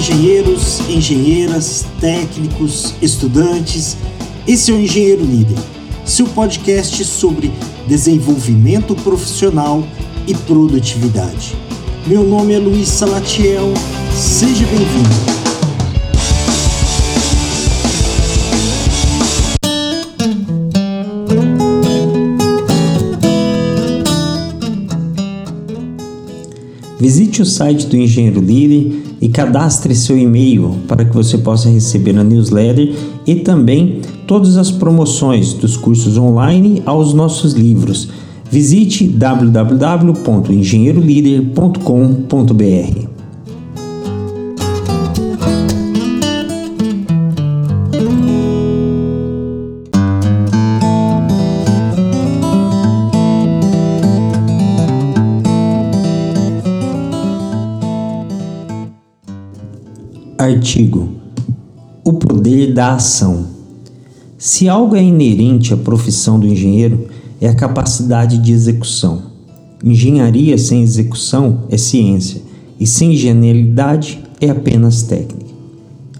engenheiros, engenheiras, técnicos, estudantes. Esse é o Engenheiro Líder, seu podcast sobre desenvolvimento profissional e produtividade. Meu nome é Luiz Salatiel, seja bem-vindo. Visite o site do Engenheiro Líder e cadastre seu e-mail para que você possa receber a newsletter e também todas as promoções dos cursos online aos nossos livros. Visite www.engenheirolider.com.br. Artigo: O poder da ação. Se algo é inerente à profissão do engenheiro, é a capacidade de execução. Engenharia sem execução é ciência, e sem genialidade é apenas técnica.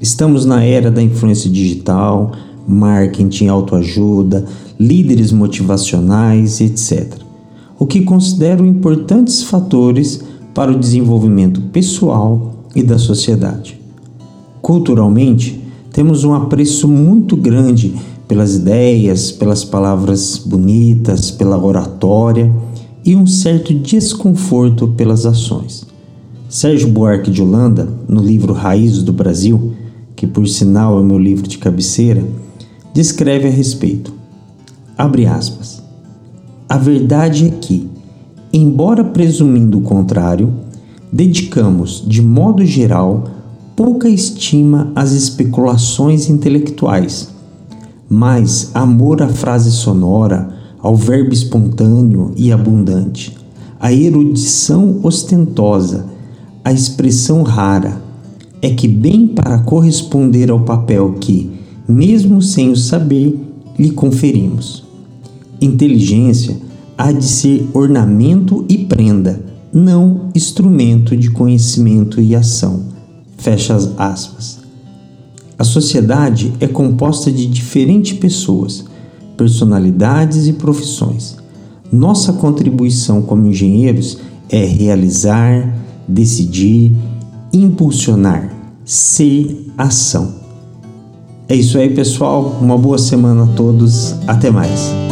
Estamos na era da influência digital, marketing, autoajuda, líderes motivacionais, etc. O que considero importantes fatores para o desenvolvimento pessoal e da sociedade. Culturalmente, temos um apreço muito grande pelas ideias, pelas palavras bonitas, pela oratória e um certo desconforto pelas ações. Sérgio Buarque de Holanda, no livro Raízes do Brasil, que por sinal é meu livro de cabeceira, descreve a respeito. Abre aspas. A verdade é que, embora presumindo o contrário, dedicamos, de modo geral, pouca estima às especulações intelectuais, mais amor à frase sonora, ao verbo espontâneo e abundante, à erudição ostentosa, à expressão rara, é que, bem para corresponder ao papel que, mesmo sem o saber, lhe conferimos. Inteligência há de ser ornamento e prenda, não instrumento de conhecimento e ação Fecha as aspas. A sociedade é composta de diferentes pessoas, personalidades e profissões. Nossa contribuição como engenheiros é realizar, decidir, impulsionar, ser ação. É isso aí, pessoal. Uma boa semana a todos. Até mais.